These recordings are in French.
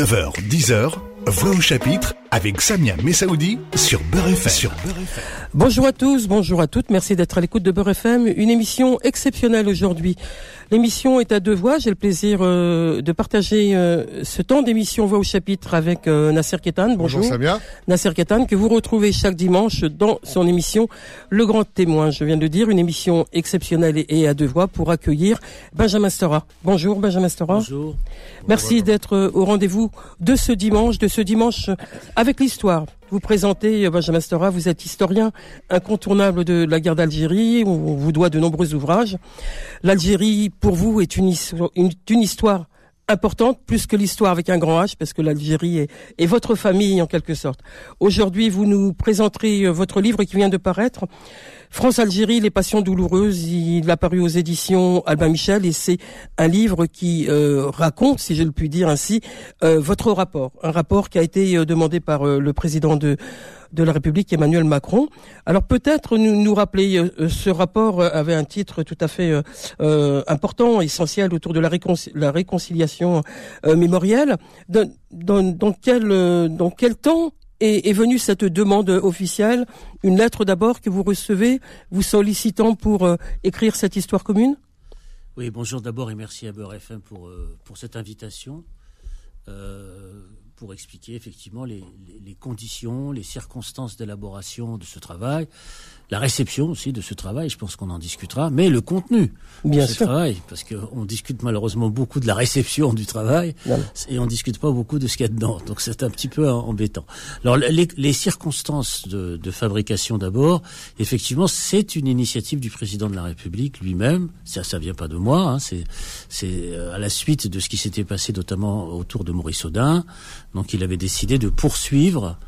9h, 10h, Voix au chapitre avec Samia Messaoudi sur Beurre FM. Bonjour à tous, bonjour à toutes, merci d'être à l'écoute de Beurre FM, une émission exceptionnelle aujourd'hui. L'émission est à deux voix, j'ai le plaisir euh, de partager euh, ce temps d'émission Voix au chapitre avec euh, Nasser Ketan. Bonjour, Samia. Nasser Ketan, que vous retrouvez chaque dimanche dans son émission Le Grand Témoin. Je viens de dire une émission exceptionnelle et, à deux voix pour accueillir Benjamin Stora. Bonjour Benjamin Stora. Bonjour. Merci d'être au rendez-vous de ce dimanche, de ce dimanche avec l'histoire. Vous présentez, euh, Benjamin Stora, vous êtes historien incontournable de la guerre d'Algérie, on vous doit de nombreux ouvrages. L'Algérie, pour vous, est une, histoire importante, plus que l'histoire avec un grand H, parce que l'Algérie est, est, votre famille en quelque sorte. Aujourd'hui, vous nous présenterez euh, votre livre qui vient de paraître, France-Algérie, les passions douloureuses, il a paru aux éditions Albin Michel et c'est un livre qui euh, raconte, si je le puis dire ainsi, euh, votre rapport. Un rapport qui a été euh, demandé par le président de la République Emmanuel Macron. Alors peut-être nous, nous rappeler, ce rapport avait un titre tout à fait important, essentiel autour de la, réconciliation mémorielle. Dans quel temps est, venue cette demande officielle, une lettre d'abord que vous recevez, vous sollicitant pour euh, écrire cette histoire commune? Oui, bonjour d'abord et merci à Beurre FM pour, euh, pour cette invitation. Euh, pour expliquer effectivement les, conditions, les circonstances d'élaboration de ce travail, la réception aussi de ce travail, je pense qu'on en discutera, mais le contenu Bien de ce travail, parce qu'on discute malheureusement beaucoup de la réception du travail et on discute pas beaucoup de ce qu'il y a dedans, donc c'est un petit peu embêtant. Alors les, circonstances de, fabrication d'abord, effectivement, c'est une initiative du président de la République lui-même, ça ça vient pas de moi, hein, c'est c'est euh, à la suite de ce qui s'était passé notamment autour de Maurice Audin, donc il avait décidé de poursuivre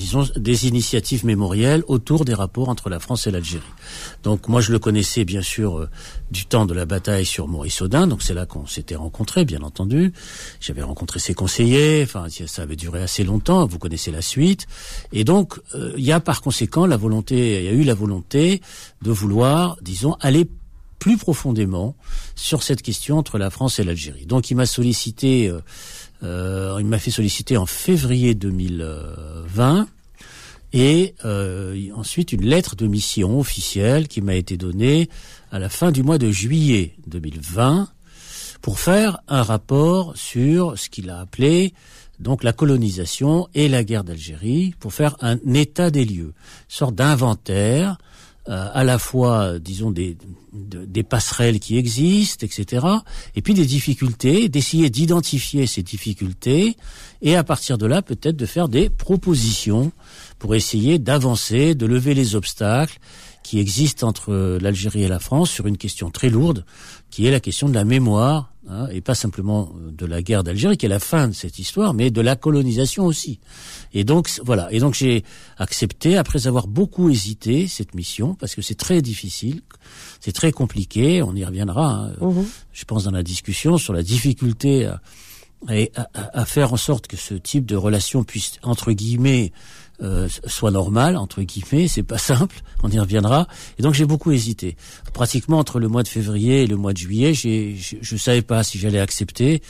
disons, des initiatives mémorielles autour des rapports entre la France et l'Algérie. Donc moi je le connaissais bien sûr euh, du temps de la bataille sur Maurice Audin, donc c'est là qu'on s'était rencontrés, bien entendu. J'avais rencontré ses conseillers, enfin ça avait duré assez longtemps, vous connaissez la suite. Et donc euh, il y a par conséquent la volonté, il y a eu la volonté de vouloir, disons, aller plus profondément sur cette question entre la France et l'Algérie. Donc il m'a sollicité euh, euh, il m'a fait solliciter en février 2020 et euh, ensuite une lettre de mission officielle qui m'a été donnée à la fin du mois de juillet 2020 pour faire un rapport sur ce qu'il a appelé donc la colonisation et la guerre d'Algérie, pour faire un état des lieux, sorte d'inventaire euh, à la fois, disons, des, des passerelles qui existent, etc., et puis des difficultés, d'essayer d'identifier ces difficultés, et à partir de là, peut-être de faire des propositions pour essayer d'avancer, de lever les obstacles qui existent entre l'Algérie et la France sur une question très lourde, qui est la question de la mémoire Hein, et pas simplement de la guerre d'Algérie qui est la fin de cette histoire, mais de la colonisation aussi. Et donc voilà. Et donc j'ai accepté après avoir beaucoup hésité cette mission parce que c'est très difficile, c'est très compliqué. On y reviendra. Hein, mhm. Je pense dans la discussion sur la difficulté à, à, à, faire en sorte que ce type de relation puisse entre guillemets euh, soit normal entre guillemets, c'est pas simple, on y reviendra. Et donc j'ai beaucoup hésité. Pratiquement entre le mois de février et le mois de juillet, j'ai, je, je savais pas si j'allais accepter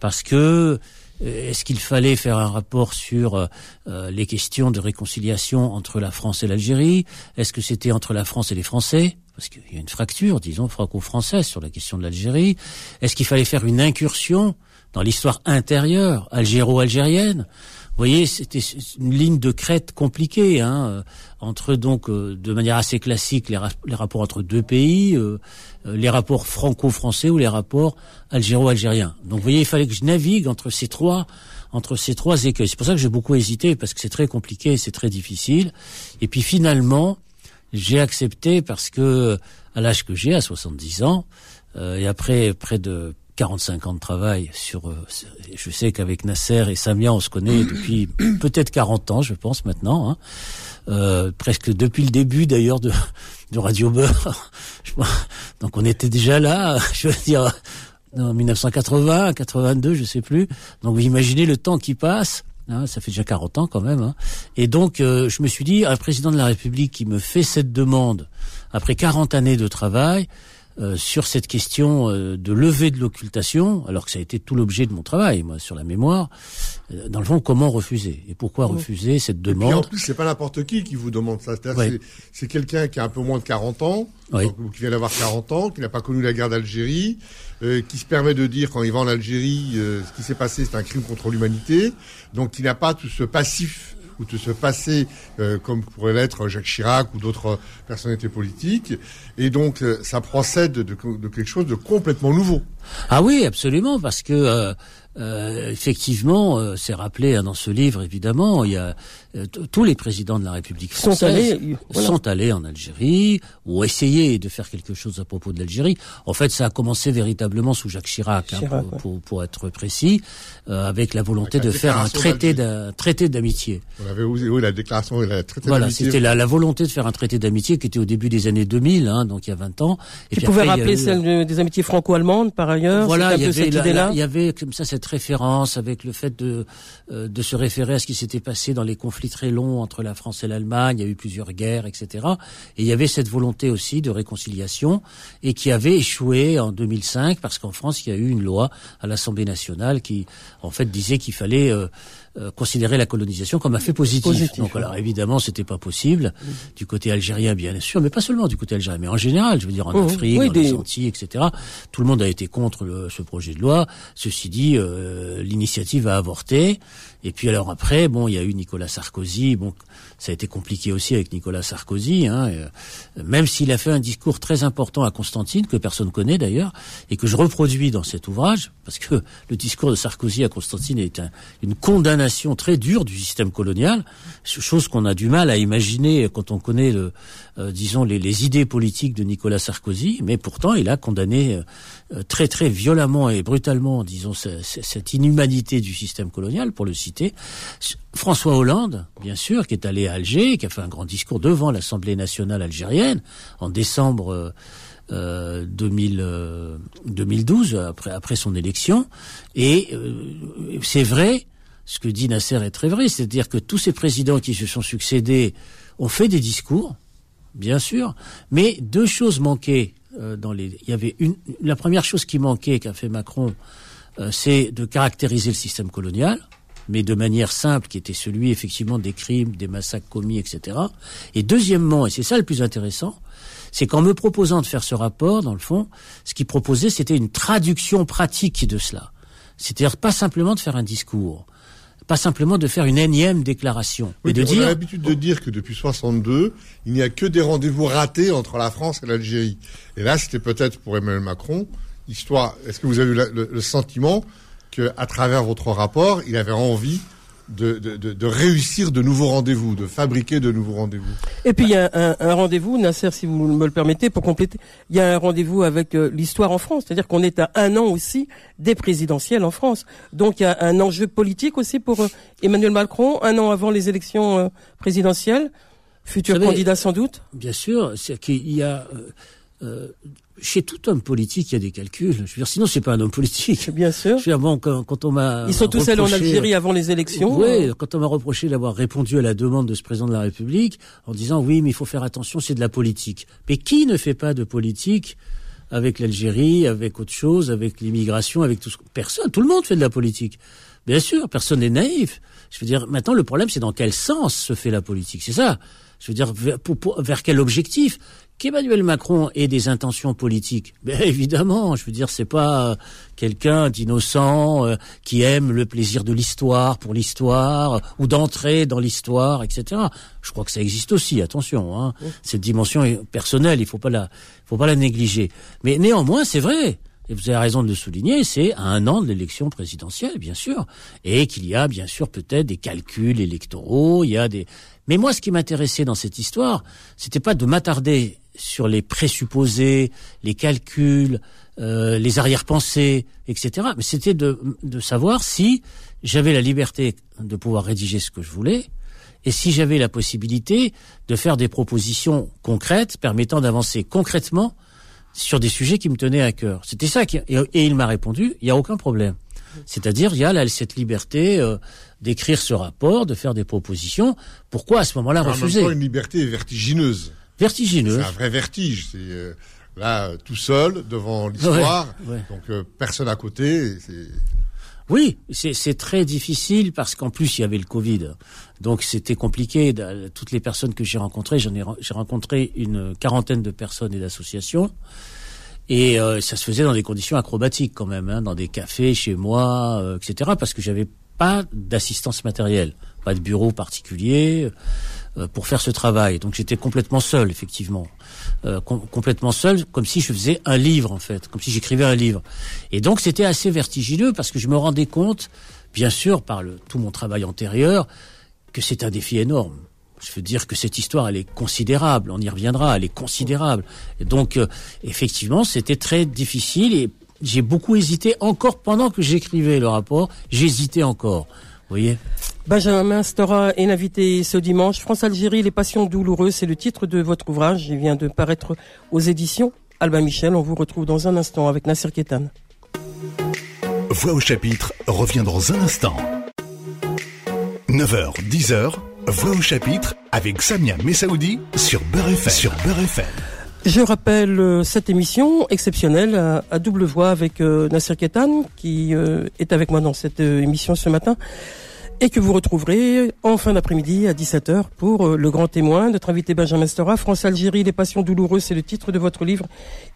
parce que euh, est-ce qu'il fallait faire un rapport sur euh, les questions de réconciliation entre la France et l'Algérie? Est-ce que c'était entre la France et les Français? Parce qu'il y a une fracture, disons, franco-française sur la question de l'Algérie. Est-ce qu'il fallait faire une incursion dans l'histoire intérieure algéro-algérienne? Voyez, c'était une ligne de crête compliquée, hein, euh, entre donc euh, de manière assez classique les, rapports entre deux pays, euh, les rapports franco-français ou les rapports algéro-algériens. Donc vous voyez, il fallait que je navigue entre ces trois entre ces trois écueils. C'est pour ça que j'ai beaucoup hésité parce que c'est très compliqué, c'est très difficile. Et puis finalement, j'ai accepté parce que à l'âge que j'ai, à 70 ans, et après près de 45 ans de travail sur. Euh, je sais qu'avec Nasser et Samia, on se connaît depuis peut-être 40 ans, je pense maintenant, hein. euh, presque depuis le début d'ailleurs de, de Radio Beurre. Donc on était déjà là, je veux dire, en 1980, 82, je sais plus. Donc vous imaginez le temps qui passe. Hein, ça fait déjà 40 ans quand même. Hein. Et donc, euh, je me suis dit, un président de la République qui me fait cette demande, après 40 années de travail, euh, sur cette question euh, de levée de l'occultation, alors que ça a été tout l'objet de mon travail, moi, sur la mémoire. Euh, dans le fond, comment refuser et pourquoi refuser cette demande Et en plus, c'est pas n'importe qui qui vous demande ça. C'est quelqu'un qui a un peu moins de 40 ans, qui vient d'avoir 40 ans, qui n'a pas connu la guerre d'Algérie, qui se permet de dire quand il va en Algérie, ce qui s'est passé, c'est un crime contre l'humanité, donc qui n'a pas tout ce passif ou de se passer euh, comme pourrait l'être Jacques Chirac ou d'autres personnalités politiques. Et donc, euh, ça procède de, de, quelque chose de complètement nouveau. Ah oui, absolument, parce que euh, euh, effectivement, euh, c'est rappelé hein, dans ce livre, évidemment, il y a tous les présidents de la République française sont allés, sont allés en Algérie ou essayé de faire quelque chose à propos de l'Algérie. En fait, ça a commencé véritablement sous Jacques Chirac, hein, pour, pour, être précis, avec la volonté de faire un traité d'un traité d'amitié. On avait oui, la déclaration et la traité Voilà, c'était la, la, volonté de faire un traité d'amitié qui était au début des années 2000, hein, donc il y a 20 ans. Et qui pouvait rappeler celle des amitiés franco-allemandes par ailleurs. Voilà, il y, avait, il y avait comme ça cette référence avec le fait de euh, de se référer à ce qui s'était passé dans les conflits très longs entre la France et l'Allemagne. Il y a eu plusieurs guerres, etc. Et il y avait cette volonté aussi de réconciliation et qui avait échoué en 2005 parce qu'en France il y a eu une loi à l'Assemblée nationale qui en fait disait qu'il fallait euh, euh, considérer la colonisation comme un fait positif. Donc alors évidemment c'était pas possible du côté algérien bien sûr, mais pas seulement du côté algérien, mais en général, je veux dire en mmh. Afrique, dans les Antilles, etc. Tout le monde a été contre le, ce projet de loi. Ceci dit, euh, l'initiative a avorté. Et puis alors après, bon, il y a eu Nicolas Sarkozy. Bon, ça a été compliqué aussi avec Nicolas Sarkozy, hein, euh, même s'il a fait un discours très important à Constantine que personne connaît d'ailleurs et que je reproduis dans cet ouvrage parce que le discours de Sarkozy à Constantine est une condamnation très dure du système colonial, chose qu'on a du mal à imaginer quand on connaît le, euh, disons les, les, idées politiques de Nicolas Sarkozy, mais pourtant il a condamné euh, très très violemment et brutalement, disons, cette inhumanité du système colonial, pour le citer. François Hollande, bien sûr, qui est allé à Alger, qui a fait un grand discours devant l'Assemblée nationale algérienne en décembre euh, 2000, 2012, euh, après, après son élection. Et euh, c'est vrai, ce que dit Nasser est très vrai, c'est-à-dire que tous ces présidents qui se sont succédés ont fait des discours, bien sûr, mais deux choses manquaient euh, dans les. Il y avait une. La première chose qui manquait qu'a fait Macron, c'est de caractériser le système colonial mais de manière simple, qui était celui effectivement des crimes, des massacres commis, etc. Et deuxièmement, et c'est ça le plus intéressant, c'est qu'en me proposant de faire ce rapport, dans le fond, ce qu'il proposait, c'était une traduction pratique de cela. C'est-à-dire pas simplement de faire un discours, pas simplement de faire une énième déclaration. Oui, de on dire... a l'habitude de dire que depuis 62, il n'y a que des rendez-vous ratés entre la France et l'Algérie. Et là, c'était peut-être pour Emmanuel Macron, histoire. Est-ce que vous avez eu le sentiment qu'à travers votre rapport, il avait envie de, de, de, réussir de nouveaux rendez-vous, de fabriquer de nouveaux rendez-vous. Et puis il y a un, un rendez-vous, Nasser, si vous me le permettez, pour compléter, il y a un rendez-vous avec euh, l'histoire en France, c'est-à-dire qu'on est à un an aussi des présidentielles en France. Donc il y a un enjeu politique aussi pour euh, Emmanuel Macron, un an avant les élections euh, présidentielles, futur candidat sans doute. Bien sûr, c'est qu'il y a chez tout homme politique, il y a des calculs. Je veux dire, sinon, c'est pas un homme politique. Bien sûr. Je veux dire, bon, quand, on m'a ils sont tous allés en Algérie avant les élections. Oui, quand on m'a reproché d'avoir répondu à la demande de ce président de la République en disant oui, mais il faut faire attention, c'est de la politique. Mais qui ne fait pas de politique avec l'Algérie, avec autre chose, avec l'immigration, avec tout ce... personne, tout le monde fait de la politique. Bien sûr, personne n'est naïf. Je veux dire, maintenant le problème c'est dans quel sens se fait la politique. C'est ça. Je veux dire, vers quel objectif? Qu'Emmanuel Macron ait des intentions politiques, ben évidemment, je veux dire, c'est pas quelqu'un d'innocent euh, qui aime le plaisir de l'histoire pour l'histoire ou d'entrer dans l'histoire, etc. Je crois que ça existe aussi. Attention, hein. cette dimension est personnelle, il faut pas la, faut pas la négliger. Mais néanmoins, c'est vrai. Et vous avez raison de le souligner, c'est à un an de l'élection présidentielle, bien sûr, et qu'il y a bien sûr peut-être des calculs électoraux, il y a des. Mais moi, ce qui m'intéressait dans cette histoire, c'était pas de m'attarder sur les présupposés, les calculs, euh, les arrière-pensées, etc. Mais c'était de, de savoir si j'avais la liberté de pouvoir rédiger ce que je voulais et si j'avais la possibilité de faire des propositions concrètes permettant d'avancer concrètement sur des sujets qui me tenaient à cœur. C'était ça qui, et, il m'a répondu, il n'y a aucun problème. C'est-à-dire, il y a là, cette liberté euh, d'écrire ce rapport, de faire des propositions. Pourquoi à ce moment-là refuser En même temps, une liberté vertigineuse vertigineux. C'est un vrai vertige. C'est euh, là, tout seul, devant l'histoire. Donc, euh, personne à côté. Oui, c'est très difficile parce qu'en plus il y avait le Covid, donc c'était compliqué. Toutes les personnes que j'ai rencontrées, j'en ai j'ai rencontré une quarantaine de personnes et d'associations, et euh, ça se faisait dans des conditions acrobatiques quand même, hein, dans des cafés, chez moi, euh, etc. Parce que j'avais pas d'assistance matérielle, pas de bureau particulier pour faire ce travail. Donc j'étais complètement seul, effectivement. Euh, complètement seul, comme si je faisais un livre en fait, comme si j'écrivais un livre. Et donc c'était assez vertigineux parce que je me rendais compte, bien sûr, par le, tout mon travail antérieur, que c'est un défi énorme. Je veux dire que cette histoire, elle est considérable. On y reviendra, elle est considérable. Et donc, euh, effectivement, c'était très difficile et j'ai beaucoup hésité encore pendant que j'écrivais le rapport. J'hésitais encore. Voyez Benjamin Stora est l'invité ce dimanche. France-Algérie, les passions douloureuses, c'est le titre de votre ouvrage. Il vient de paraître aux éditions Albin Michel. On vous retrouve dans un instant avec Nasser Ketan. Voix au chapitre revient dans un instant. 9h, 10h, Voix au chapitre avec Samia Messaoudi sur Beurre FM. Sur Beurre FM. Je rappelle euh, cette émission exceptionnelle à, double voix avec euh, Nasser Ketan qui euh, est avec moi dans cette émission ce matin et que vous retrouverez en fin d'après-midi à 17h pour le grand témoin. Notre invité Benjamin Stora, France-Algérie, les passions douloureuses, c'est le titre de votre livre.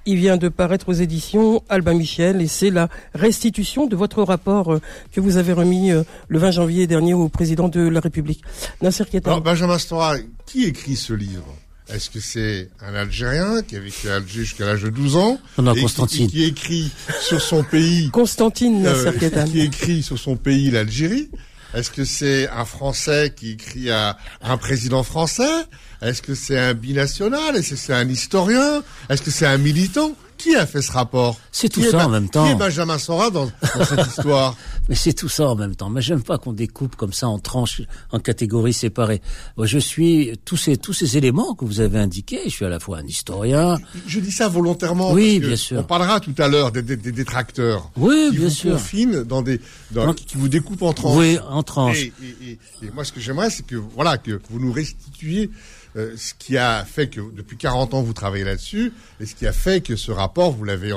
Il vient de paraître aux éditions Albin Michel et c'est la restitution de votre rapport que vous avez remis le 20 janvier dernier au président de la République. Nasser Ketan. Benjamin Stora, qui écrit ce livre? Est-ce que c'est un Algérien qui a vécu à Alger jusqu'à l'âge de 12 ans non, Constantine. Qui, écrit sur son pays Constantine Nasser Qui écrit sur son pays l'Algérie? Est-ce que c'est un Français qui écrit à un président français? Est-ce que c'est un binational? Est-ce que c'est un historien? Est-ce que c'est un militant? Qui a fait ce rapport C'est tout ça en même temps. Qui est Benjamin Sora dans, cette histoire Mais c'est tout ça en même temps. Mais j'aime pas qu'on découpe comme ça en tranches, en catégories séparées. Moi, je suis tous ces tous ces éléments que vous avez indiqués. Je suis à la fois un historien. Je, dis ça volontairement. Oui, bien sûr. On parlera tout à l'heure des, des, détracteurs. Oui, qui bien vous sûr. Confinent dans des dans, qui vous découpent en tranches. Oui, en tranches. Et, et, et moi, ce que j'aimerais, c'est que voilà que vous nous restituiez euh, ce qui a fait que depuis 40 ans vous travaillez là-dessus et ce qui a fait que ce rapport vous l'avez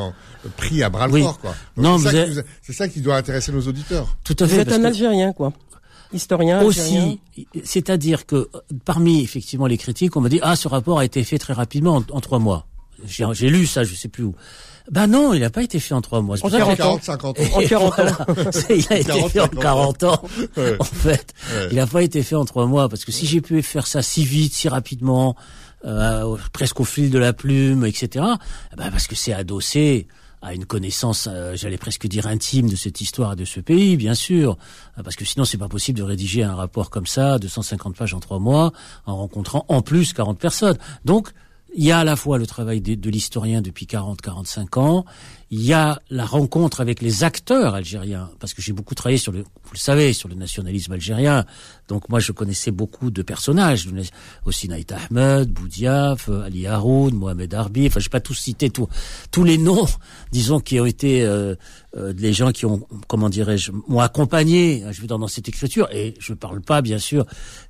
pris à bras le corps quoi. Non, c'est ça, qui doit intéresser nos auditeurs. Tout à fait. Vous êtes un Algérien quoi. Historien. Aussi, c'est-à-dire que parmi effectivement les critiques, on m'a dit ah ce rapport a été fait très rapidement en trois mois. J'ai lu ça, je sais plus où. Ben non, il n'a pas été fait en trois mois. En 40, ans, 50 ans. En 40 ans. il a été fait en 40 ans. En fait, il n'a pas été fait en trois mois parce que si j'ai pu faire ça si vite, si rapidement, euh, presque au fil de la plume, etc. Eh ben parce que c'est adossé à une connaissance, euh, j'allais presque dire intime de cette histoire de ce pays, bien sûr, parce que sinon c'est pas possible de rédiger un rapport comme ça, de 150 pages en trois mois, en rencontrant en plus 40 personnes. Donc il y a à la fois le travail de, l'historien depuis 40-45 ans, il y a la rencontre avec les acteurs algériens, parce que j'ai beaucoup travaillé sur le, vous le savez, sur le nationalisme algérien. Donc moi, je connaissais beaucoup de personnages, aussi Naït Ahmed, Boudiaf, Ali Haroun, Mohamed Arbi. Enfin, je vais pas tous citer tous tous les noms, disons, qui ont été euh, euh, les gens qui ont, comment dirais-je, m'ont accompagné. Je veux dire dans cette écriture, et je ne parle pas, bien sûr,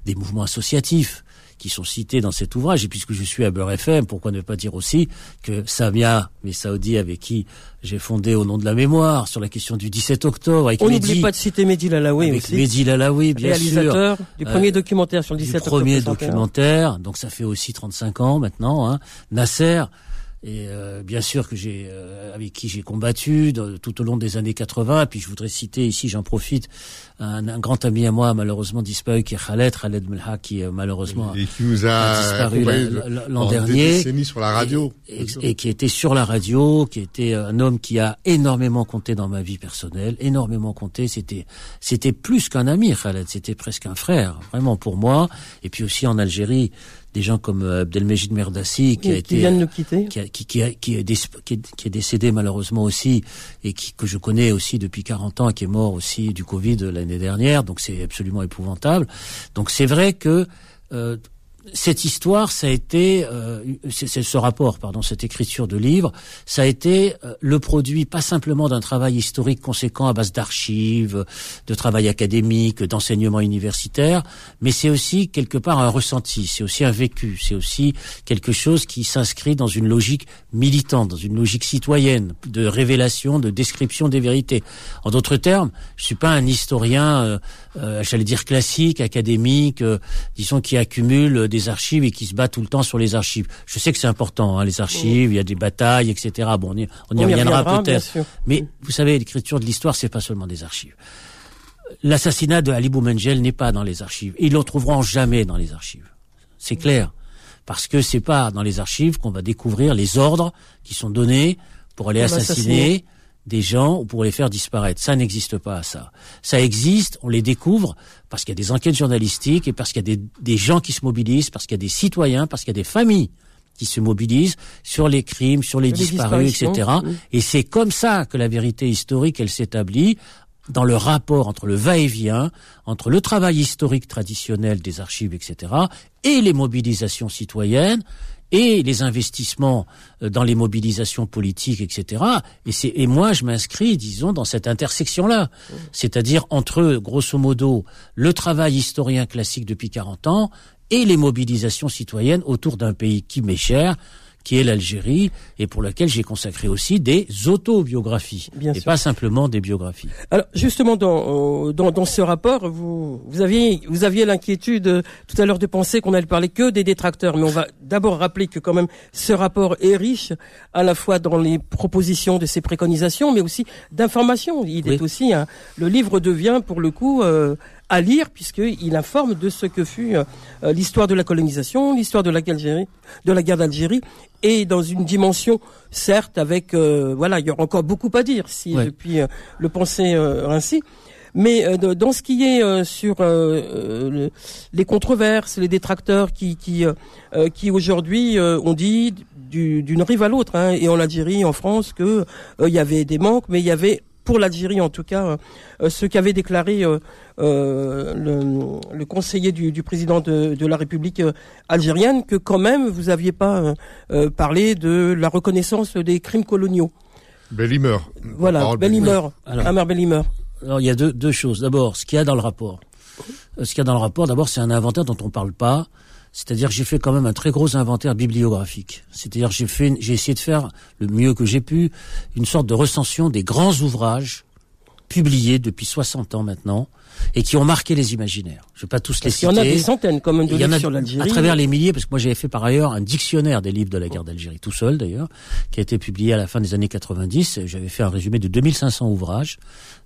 des mouvements associatifs qui sont cités dans cet ouvrage. Et puisque je suis à Beurre FM, pourquoi ne pas dire aussi que Samia Messaoudi, avec qui j'ai fondé au nom de la mémoire sur la question du 17 octobre. Avec On n'oublie pas de citer Mehdi Lalaoui avec aussi. Mehdi Lalaoui, bien réalisateur du premier euh, documentaire sur le 17 octobre. Du premier documentaire, donc ça fait aussi 35 ans maintenant. Hein. Nasser, et euh, bien sûr que j'ai euh, avec qui j'ai combattu tout au long des années 80 et puis je voudrais citer ici j'en profite un, un, grand ami à moi malheureusement disparu qui est Khaled Khaled Melha qui euh, malheureusement et qui nous a, disparu l'an dernier. mis sur la radio et, et, qui était sur la radio qui était un homme qui a énormément compté dans ma vie personnelle énormément compté. C'était c'était plus qu'un ami Khaled. C'était presque un frère vraiment pour moi. Et puis aussi en Algérie des gens comme euh, Abdelmejid Merdassi qui a été vient de nous quitter. qui, qui, qui, est, qui, est, décédé malheureusement aussi et qui que je connais aussi depuis 40 ans et qui est mort aussi du Covid l'année dernière. Donc c'est absolument épouvantable. Donc c'est vrai que euh, cette histoire, ça a été, euh, c'est ce rapport, pardon, cette écriture de livre, ça a été euh, le produit pas simplement d'un travail historique conséquent à base d'archives, de travail académique, d'enseignement universitaire, mais c'est aussi quelque part un ressenti, c'est aussi un vécu, c'est aussi quelque chose qui s'inscrit dans une logique militante, dans une logique citoyenne, de révélation, de description des vérités. En d'autres termes, je suis pas un historien, euh, euh j'allais dire classique, académique, disons qui accumule des archives et qui se bat tout le temps sur les archives. Je sais que c'est important, hein, les archives, il y a des batailles, etc. Bon, on y, on y reviendra, peut-être. Mais vous savez, l'écriture de l'histoire, c'est pas seulement des archives. L'assassinat de Ali Boumengel n'est pas dans les archives. Ils le trouveront jamais dans les archives. C'est clair. Parce que c'est pas dans les archives qu'on va découvrir les ordres qui sont donnés pour aller assassiner des gens ou pour les faire disparaître. Ça n'existe pas, ça. Ça existe, on les découvre parce qu'il y a des enquêtes journalistiques et parce qu'il y a des, des, gens qui se mobilisent, parce qu'il y a des citoyens, parce qu'il y a des familles qui se mobilisent sur les crimes, sur les, disparus, etc. Et c'est comme ça que la vérité historique, elle s'établit dans le rapport entre le va-et-vient, entre le travail historique traditionnel des archives, etc., et les mobilisations citoyennes, et les investissements euh, dans les mobilisations politiques, etc. Et, c'est, et moi, je m'inscris, disons, dans cette intersection-là. C'est-à-dire entre, grosso modo, le travail historien classique depuis 40 ans et les mobilisations citoyennes autour d'un pays qui m'est cher, qui est l'Algérie et pour laquelle j'ai consacré aussi des autobiographies et pas simplement des biographies. Alors justement dans, euh, dans, dans ce rapport, vous vous aviez vous aviez l'inquiétude euh, tout à l'heure de penser qu'on allait parler que des détracteurs, mais on va d'abord rappeler que quand même ce rapport est riche à la fois dans les propositions de ses préconisations, mais aussi d'informations. Il est aussi le livre devient pour le coup euh, à lire puisqu'il informe de ce que fut euh, euh, l'histoire de la colonisation, l'histoire de la de la guerre d'Algérie, et dans une dimension certes avec euh, voilà, il y aura encore beaucoup à dire si depuis le penser ainsi. Mais dans ce qui est sur les controverses, les détracteurs qui qui qui aujourd'hui ont dit d'une rive à l'autre, hein, et en Algérie, en France, que il y avait des manques, mais il y avait pour l'Algérie en tout cas, euh, ce qu'avait déclaré euh, euh, le, conseiller du, président de, la République algérienne, que quand même vous n'aviez pas parlé de la reconnaissance des crimes coloniaux. Bellimer. Voilà, Bellimer, Amar Bellimer. Alors il y a deux, deux choses. D'abord, ce qu'il y a dans le rapport. Ce qu'il y a dans le rapport, d'abord, c'est un inventaire dont on ne parle pas. C'est-à-dire j'ai fait quand même un très gros inventaire bibliographique. C'est-à-dire j'ai j'ai essayé de faire le mieux que j'ai pu une sorte de recension des grands ouvrages publiés depuis 60 ans maintenant et qui ont marqué les imaginaires. Je vais pas tous les citer. Il y en a des centaines, comme il y en a sur l'Algérie. À travers les milliers, parce que moi j'avais fait par ailleurs un dictionnaire des livres de la guerre d'Algérie, tout seul d'ailleurs, qui a été publié à la fin des années 90. J'avais fait un résumé de 2500 ouvrages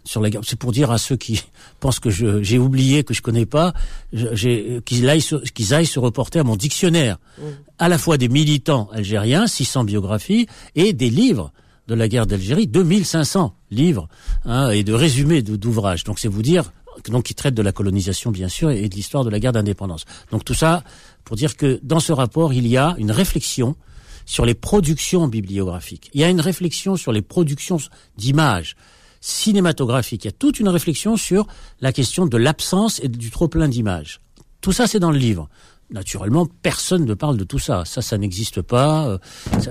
sur la guerre. C'est pour dire à ceux qui pensent que j'ai oublié, que je connais pas, qu'ils aillent, qu'ils aillent se reporter à mon dictionnaire, mmh. à la fois des militants algériens, 600 biographies, et des livres de la guerre d'Algérie, 2500 livres hein, et de résumés d'ouvrages. Donc c'est vous dire donc qui traite de la colonisation bien sûr et de l'histoire de la guerre d'indépendance. Donc tout ça pour dire que dans ce rapport il y a une réflexion sur les productions bibliographiques. Il y a une réflexion sur les productions d'images cinématographiques. Il y a toute une réflexion sur la question de l'absence et du trop plein d'images. Tout ça c'est dans le livre. Naturellement, personne ne parle de tout ça. Ça, ça n'existe pas. Euh,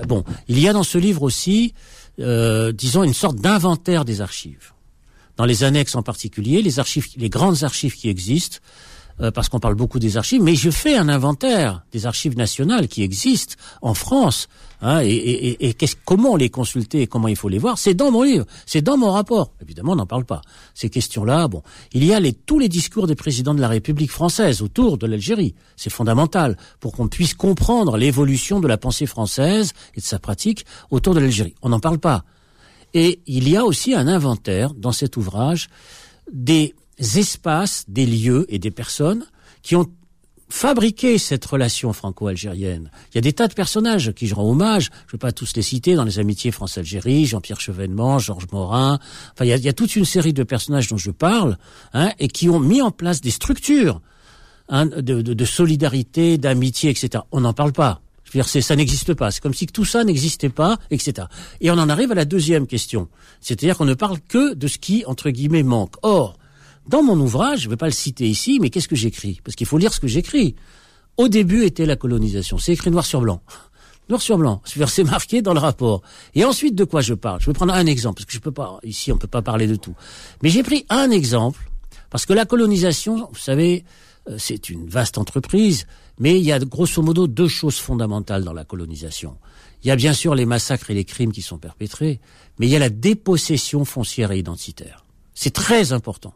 bon, il y a dans ce livre aussi euh, disons, une sorte d'inventaire des archives. Dans les annexes en particulier, les archives, les grandes archives qui existent, euh, parce qu'on parle beaucoup des archives, mais je fais un inventaire des archives nationales qui existent en France, hein, et, et, et comment les consulter et comment il faut les voir, c'est dans mon livre, c'est dans mon rapport. Évidemment, on n'en parle pas. Ces questions-là, bon, il y a les, tous les discours des présidents de la République française autour de l'Algérie. C'est fondamental pour qu'on puisse comprendre l'évolution de la pensée française et de sa pratique autour de l'Algérie. On n'en parle pas. Et il y a aussi un inventaire dans cet ouvrage des espaces, des lieux et des personnes qui ont fabriqué cette relation franco-algérienne. Il y a des tas de personnages qui je rends hommage, je ne vais pas tous les citer, dans les amitiés France-Algérie, Jean-Pierre Chevènement, Georges Morin, enfin il y, a, toute une série de personnages dont je parle, hein, et qui ont mis en place des structures hein, de, de, solidarité, d'amitié, etc. On n'en parle pas. Je veux dire, ça n'existe pas. C'est comme si tout ça n'existait pas, etc. Et on en arrive à la deuxième question. C'est-à-dire qu'on ne parle que de ce qui, entre guillemets, manque. Or, dans mon ouvrage, je ne vais pas le citer ici, mais qu'est-ce que j'écris? Parce qu'il faut lire ce que j'écris. au début était la colonisation. C'est écrit noir sur blanc. Noir sur blanc. C'est marqué dans le rapport. Et ensuite, de quoi je parle? Je vais prendre un exemple, parce que je peux pas, ici, on peut pas parler de tout. Mais j'ai pris un exemple, parce que la colonisation, vous savez, euh, c'est une vaste entreprise, mais il y a grosso modo deux choses fondamentales dans la colonisation. Il y a bien sûr les massacres et les crimes qui sont perpétrés, mais il y a la dépossession foncière et identitaire. C'est très important.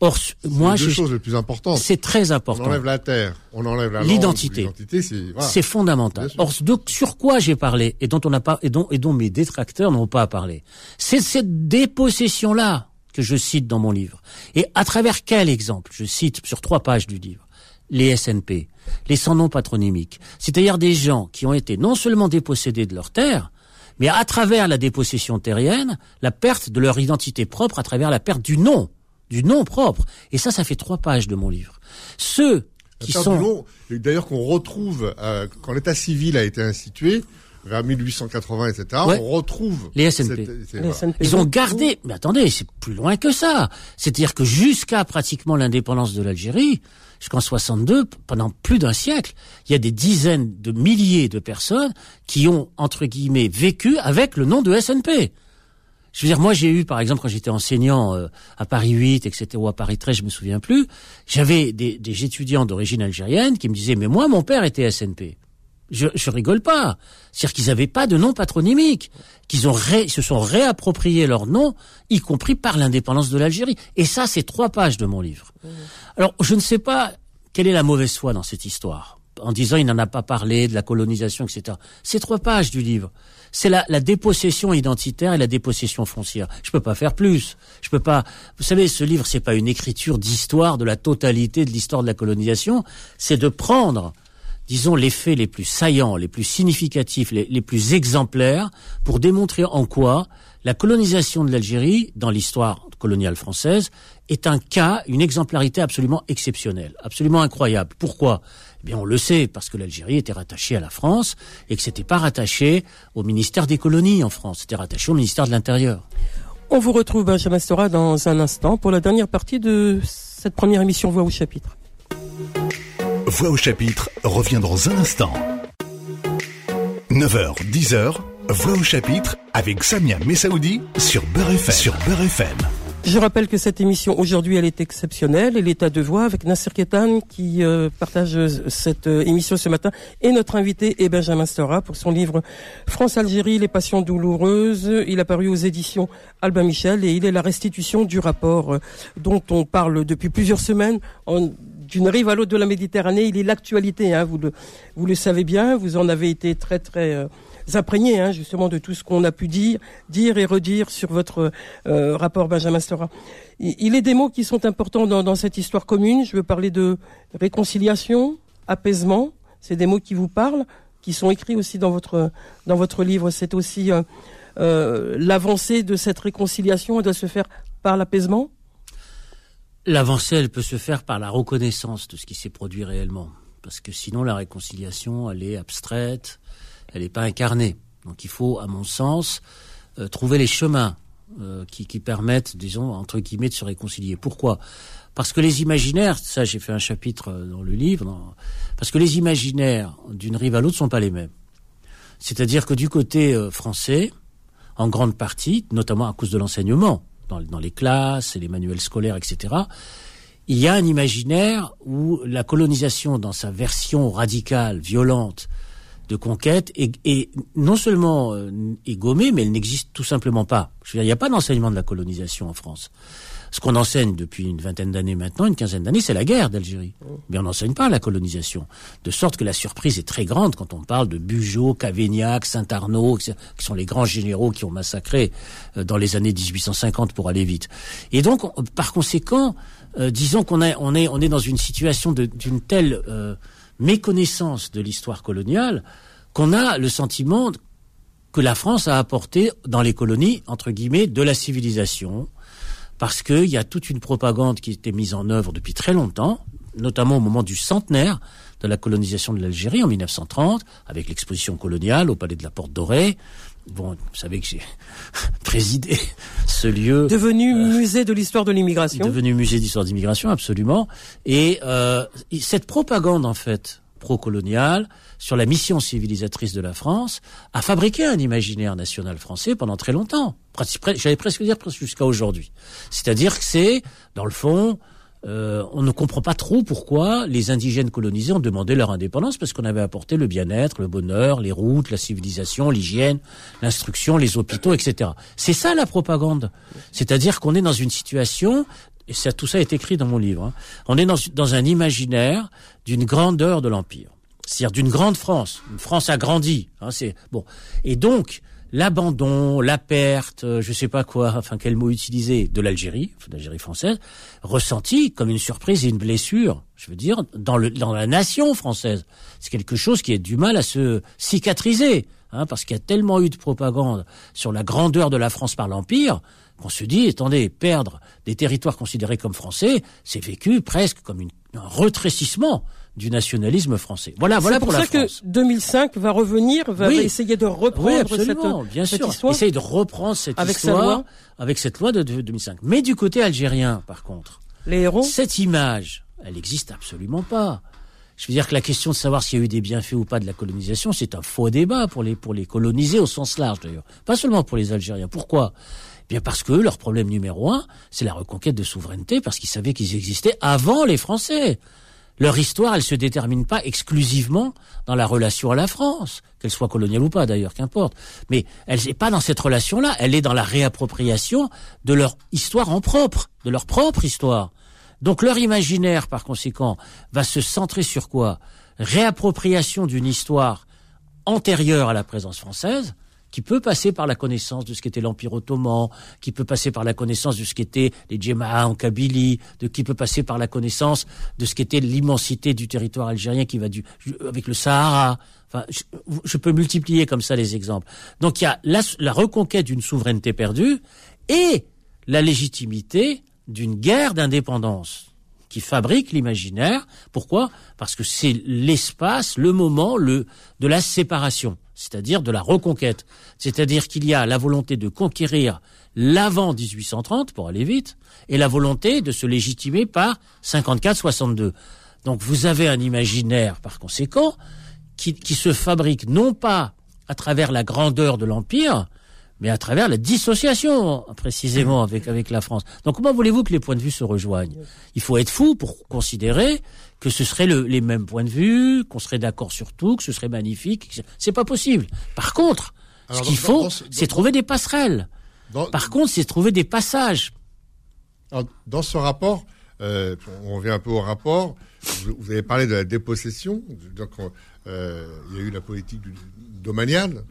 Or, moi, je. choses les plus importantes. C'est très important. On enlève la terre, on enlève la L'identité. L'identité, c'est fondamental. Or, sur quoi j'ai parlé et dont on n'a pas et dont et dont mes détracteurs n'ont pas parlé, c'est cette dépossession-là que je cite dans mon livre. Et à travers quel exemple? Je cite sur trois pages du livre les SNP, les sans-nom patronymiques, c'est-à-dire des gens qui ont été non seulement dépossédés de leur terre, mais à travers la dépossession terrienne, la perte de leur identité propre à travers la perte du nom du nom propre. Et ça, ça fait trois pages de mon livre. Ceux qui sont... D'ailleurs, qu'on retrouve, euh, quand l'état civil a été institué, vers 1880, etc., on retrouve... Les SNP. Ils ont gardé... Mais attendez, c'est plus loin que ça. C'est-à-dire que jusqu'à pratiquement l'indépendance de l'Algérie, jusqu'en 62, pendant plus d'un siècle, il y a des dizaines de milliers de personnes qui ont, entre guillemets, vécu avec le nom de SNP. Je veux dire, moi j'ai eu, par exemple, quand j'étais enseignant euh, à Paris 8, etc., ou à Paris 13, je me souviens plus, j'avais des, des, étudiants d'origine algérienne qui me disaient, mais moi mon père était SNP. Je, je rigole pas. C'est-à-dire qu'ils n'avaient pas de nom patronymique, qu'ils ont se sont réappropriés leur nom, y compris par l'indépendance de l'Algérie. Et ça, c'est trois pages de mon livre. Mmh. Alors, je ne sais pas quelle est la mauvaise foi dans cette histoire, en disant il n'en a pas parlé de la colonisation, etc. C'est trois pages du livre c'est la, la, dépossession identitaire et la dépossession foncière. Je peux pas faire plus. Je peux pas. Vous savez, ce livre, c'est pas une écriture d'histoire de la totalité de l'histoire de la colonisation. C'est de prendre, disons, les faits les plus saillants, les plus significatifs, les, les plus exemplaires, pour démontrer en quoi la colonisation de l'Algérie, dans l'histoire coloniale française, est un cas, une exemplarité absolument exceptionnelle, absolument incroyable. Pourquoi? Eh bien, on le sait parce que l'Algérie était rattachée à la France et que c'était pas rattaché au ministère des colonies en France, c'était rattaché au ministère de l'Intérieur. On vous retrouve, Benjamin Stora, dans un instant pour la dernière partie de cette première émission Voix au chapitre. Voix au chapitre revient dans un instant. 9h, 10h, Voix au chapitre avec Samia Messaoudi sur Beurre FM. Sur. Je rappelle que cette émission aujourd'hui elle est exceptionnelle et l'état de voix avec Nasser Ketan qui euh, partage euh, cette euh, émission ce matin et notre invité est Benjamin Stora pour son livre France-Algérie, les passions douloureuses. Il a paru aux éditions Albin Michel et il est la restitution du rapport dont on parle depuis plusieurs semaines d'une rive à l'autre de la Méditerranée. Il est l'actualité, hein, vous, le, vous le savez bien, vous en avez été très très imprégné hein, justement de tout ce qu'on a pu dire, dire et redire sur votre euh, rapport Benjamin Stora. Il, est des mots qui sont importants dans, cette histoire commune. Je veux parler de réconciliation, apaisement. C'est des mots qui vous parlent, qui sont écrits aussi dans votre dans votre livre. C'est aussi euh, euh, l'avancée de cette réconciliation doit se faire par l'apaisement. L'avancée, elle peut se faire par la reconnaissance de ce qui s'est produit réellement, parce que sinon la réconciliation, elle est abstraite, elle n'est pas incarnée. Donc il faut, à mon sens, euh, trouver les chemins euh, qui, permettent, disons, entre guillemets, de se réconcilier. Pourquoi? Parce que les imaginaires, ça j'ai fait un chapitre euh, dans le livre, parce que les imaginaires d'une rive à l'autre sont pas les mêmes. C'est-à-dire que du côté français, en grande partie, notamment à cause de l'enseignement, dans, les classes et les manuels scolaires, etc., il y a un imaginaire où la colonisation, dans sa version radicale, violente, de conquête et, non seulement euh, est gommée, mais elle n'existe tout simplement pas. Je veux dire, il n'y a pas d'enseignement de la colonisation en France. Ce qu'on enseigne depuis une vingtaine d'années maintenant, une quinzaine d'années, c'est la guerre d'Algérie. Mais on n'enseigne pas la colonisation. De sorte que la surprise est très grande quand on parle de Bugeaud, Cavaignac, Saint-Arnaud, qui sont les grands généraux qui ont massacré euh, dans les années 1850 pour aller vite. Et donc, par conséquent, euh, disons qu'on on est, on est dans une situation d'une telle méconnaissance de l'histoire coloniale qu'on a le sentiment que la France a apporté dans les colonies, entre guillemets, de la civilisation, parce qu'il y a toute une propagande qui était mise en œuvre depuis très longtemps, notamment au moment du centenaire de la colonisation de l'Algérie en 1930, avec l'exposition coloniale au Palais de la Porte Dorée, Bon, vous savez que j'ai présidé ce lieu. Devenu euh, musée de l'histoire de l'immigration. Devenu musée d'histoire d'immigration, absolument. Et euh, cette propagande, en fait, pro-colonial, sur la mission civilisatrice de la France, a fabriqué un imaginaire national français pendant très longtemps. J'allais presque dire jusqu'à aujourd'hui. C'est-à-dire que c'est, dans le fond, euh, on ne comprend pas trop pourquoi les indigènes colonisés ont demandé leur indépendance parce qu'on avait apporté le bien-être, le bonheur, les routes, la civilisation, l'hygiène, l'instruction, les hôpitaux, etc. C'est ça la propagande. C'est-à-dire qu'on est dans une situation et ça, tout ça est écrit dans mon livre. Hein. On est dans, dans un imaginaire d'une grandeur de l'empire, c'est-à-dire d'une grande France. Une France agrandie. Hein, c'est bon. Et donc, l'abandon, la perte, euh, je sais pas quoi, enfin quel mot utiliser, de l'Algérie, l'Algérie française, ressenti comme une surprise et une blessure, je veux dire, dans, le, dans la nation française. C'est quelque chose qui a du mal à se cicatriser, hein, parce qu'il y a tellement eu de propagande sur la grandeur de la France par l'Empire, qu'on se dit, attendez, perdre des territoires considérés comme français, c'est vécu presque comme une, un retrécissement du nationalisme français. Voilà, voilà pour, pour ça que 2005 va revenir, va essayer de reprendre cette, bien cette sûr. histoire. Essayer de reprendre cette avec histoire loi. avec cette loi de 2005. Mais du côté algérien, par contre, les héros, cette image, elle n'existe absolument pas. Je veux dire que la question de savoir s'il y a eu des bienfaits ou pas de la colonisation, c'est un faux débat pour les pour les colonisés au sens large d'ailleurs, pas seulement pour les Algériens. Pourquoi? Bien parce que leur problème numéro un, c'est la reconquête de souveraineté, parce qu'ils savaient qu'ils existaient avant les Français. Leur histoire, elle se détermine pas exclusivement dans la relation à la France, qu'elle soit coloniale ou pas d'ailleurs, qu'importe. Mais elle n'est pas dans cette relation-là, elle est dans la réappropriation de leur histoire en propre, de leur propre histoire. Donc leur imaginaire, par conséquent, va se centrer sur quoi? Réappropriation d'une histoire antérieure à la présence française, qui peut passer par la connaissance de ce qu'était l'Empire ottoman, qui peut passer par la connaissance de ce qu'étaient les Djemma'a en Kabylie, de qui peut passer par la connaissance de ce qu'était l'immensité du territoire algérien qui va du, avec le Sahara. Enfin, je, je, peux multiplier comme ça les exemples. Donc il y a la, la reconquête d'une souveraineté perdue et la légitimité d'une guerre d'indépendance qui fabrique l'imaginaire. Pourquoi? Parce que c'est l'espace, le moment, le de la séparation c'est-à-dire de la reconquête. C'est-à-dire qu'il y a la volonté de conquérir l'avant 1830, pour aller vite, et la volonté de se légitimer par 54-62. Donc vous avez un imaginaire, par conséquent, qui, qui se fabrique non pas à travers la grandeur de l'Empire, mais à travers la dissociation, précisément, avec, avec la France. Donc comment voulez-vous que les points de vue se rejoignent? Il faut être fou pour considérer que ce serait le, les mêmes points de vue, qu'on serait d'accord sur tout, que ce serait magnifique. C'est pas possible. Par contre, Alors, ce qu'il faut, c'est trouver des passerelles. Dans, Par contre, c'est trouver des passages. Dans ce rapport, euh, on revient un peu au rapport. Vous, vous avez parlé de la dépossession. Donc, euh, il y a eu la politique du, domaniale.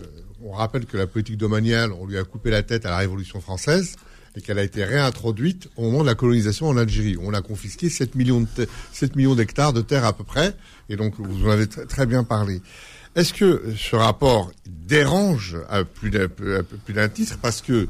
Euh, on rappelle que la politique domaniale, on lui a coupé la tête à la Révolution française et qu'elle a été réintroduite au moment de la colonisation en Algérie. On a confisqué 7 millions, de 7 millions d'hectares de terre à peu près, et donc vous en avez très bien parlé. Est-ce que ce rapport dérange à plus d'un titre? Parce que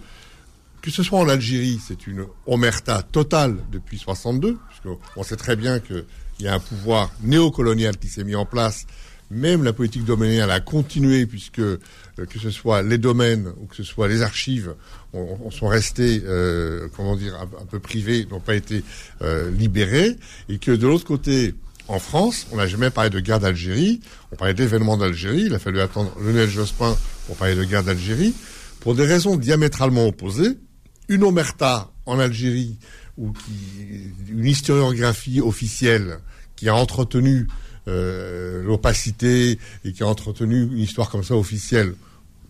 que ce soit en Algérie, c'est une omerta totale depuis 62, puisqu'on sait très bien qu'il y a un pouvoir néocolonial qui s'est mis en place même la politique domaniale a continué puisque euh, que ce soit les domaines ou que ce soit les archives, on, on sont restés, euh, comment dire, un, peu privés, n'ont pas été euh, libérés, et que de l'autre côté, en France, on n'a jamais parlé de guerre d'Algérie, on parlait d'événements d'Algérie, il a fallu attendre Lionel Jospin pour parler de guerre d'Algérie, pour des raisons diamétralement opposées. Une omerta en Algérie, ou une historiographie officielle qui a entretenu euh, l'opacité et qui a entretenu une histoire comme ça officielle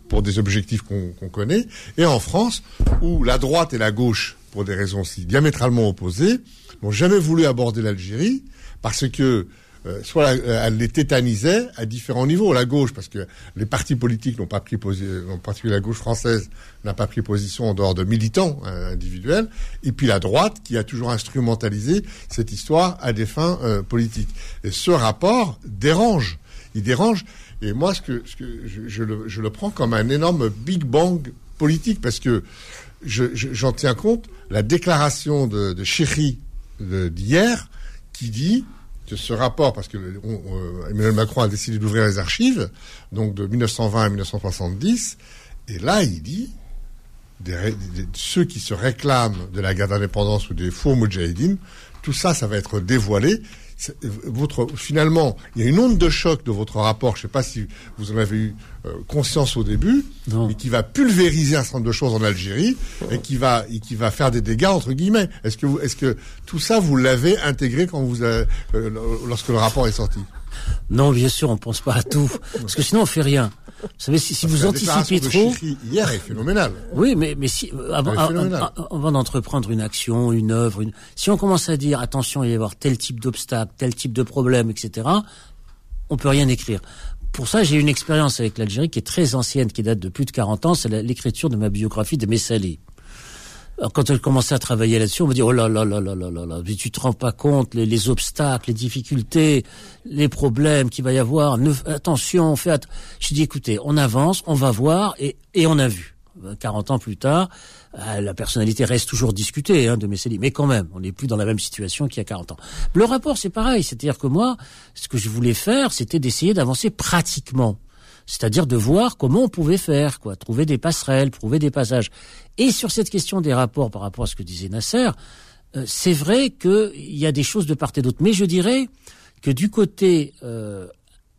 pour des objectifs qu'on qu connaît, et en France, où la droite et la gauche, pour des raisons si diamétralement opposées, n'ont jamais voulu aborder l'Algérie, parce que euh, soit elle les tétanisait à différents niveaux. La gauche, parce que les partis politiques n'ont pas pris position, en particulier la gauche française n'a pas pris position en dehors de militants euh, individuels, et puis la droite qui a toujours instrumentalisé cette histoire à des fins euh, politiques. Et ce rapport dérange. Il dérange. Et moi, je, le, prends comme un énorme Big Bang politique, parce que j'en je, tiens compte, la déclaration de, de d'hier, qui dit que ce rapport, parce que euh, Emmanuel Macron a décidé d'ouvrir les archives, donc de 1920 à 1970, et là il dit ceux qui se réclament de la guerre d'indépendance ou des faux moudjahidines, tout ça, ça va être dévoilé. Votre, finalement, il y a une onde de choc de votre rapport, je ne sais pas si vous en avez eu euh, conscience au début, mais qui va pulvériser un certain nombre de choses en Algérie et qui va, et qui va faire des dégâts entre guillemets. Est-ce que, vous, est-ce que tout ça vous l'avez intégré quand vous, avez, euh, lorsque le rapport est sorti? Non, bien sûr, on pense pas à tout, parce que sinon on fait rien. Vous savez, si, si vous anticipez trop. hier est phénoménal. Oui, mais, mais si, avant, avant d'entreprendre une action, une œuvre, une, si on commence à dire, attention, il va y avoir tel type d'obstacle, tel type de problème, etc., on peut rien écrire. Pour ça, j'ai une expérience avec l'Algérie qui est très ancienne, qui date de plus de 40 ans, c'est l'écriture de ma biographie de Messali quand elle commençait à travailler là-dessus, on me dit oh là là là là là là là, tu te rends pas compte les, les obstacles, les difficultés, les problèmes qu'il va y avoir. Attention, fait. Je dis écoutez, on avance, on va voir et et on a vu. 40 ans plus tard, euh, la personnalité reste toujours discutée hein, de Messeli, mais quand même, on n'est plus dans la même situation qu'il y a 40 ans. Le rapport, c'est pareil, c'est-à-dire que moi, ce que je voulais faire, c'était d'essayer d'avancer pratiquement c'est-à-dire de voir comment on pouvait faire, quoi, trouver des passerelles, trouver des passages. Et sur cette question des rapports par rapport à ce que disait Nasser, euh, c'est vrai qu'il y a des choses de part et d'autre. Mais je dirais que du côté euh,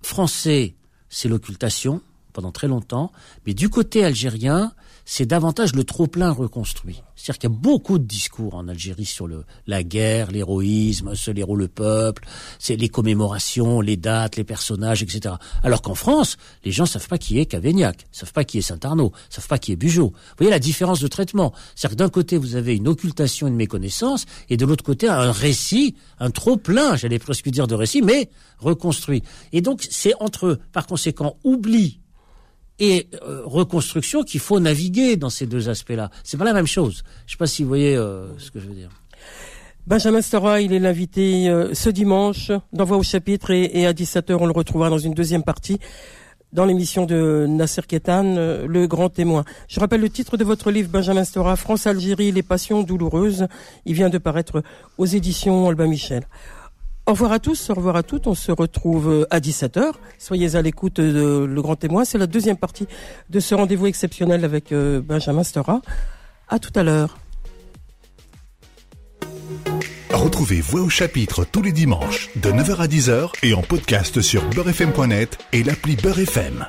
français, c'est l'occultation pendant très longtemps, mais du côté algérien, c'est davantage le trop-plein reconstruit. C'est-à-dire qu'il y a beaucoup de discours en Algérie sur le, la guerre, l'héroïsme, ce héros le peuple, c'est les commémorations, les dates, les personnages, etc. Alors qu'en France, les gens savent pas qui est Cavaignac, savent pas qui est Saint-Arnaud, savent pas qui est Bugeaud. Vous voyez la différence de traitement. C'est-à-dire que d'un côté, vous avez une occultation, une méconnaissance, et de l'autre côté, un récit, un trop-plein, j'allais presque dire de récit, mais reconstruit. Et donc, c'est entre, par conséquent, oubli et euh, reconstruction qu'il faut naviguer dans ces deux aspects-là. C'est pas la même chose. Je sais pas si vous voyez euh, ce que je veux dire. Benjamin Stora, il est l'invité euh, ce dimanche d'envoi au chapitre et, à 17h on le retrouvera dans une deuxième partie dans l'émission de Nasser Ketan, Le Grand Témoin. Je rappelle le titre de votre livre, Benjamin Stora, France-Algérie, les passions douloureuses. Il vient de paraître aux éditions Albin Michel. Au revoir à tous, au revoir à toutes. On se retrouve euh, à 17h. Soyez à l'écoute de Le Grand Témoin. C'est la deuxième partie de ce rendez-vous exceptionnel avec euh, Benjamin Stora. À tout à l'heure. Retrouvez Voix au chapitre tous les dimanches de 9h à 10h et en podcast sur beurrefm.net et l'appli Beurrefm.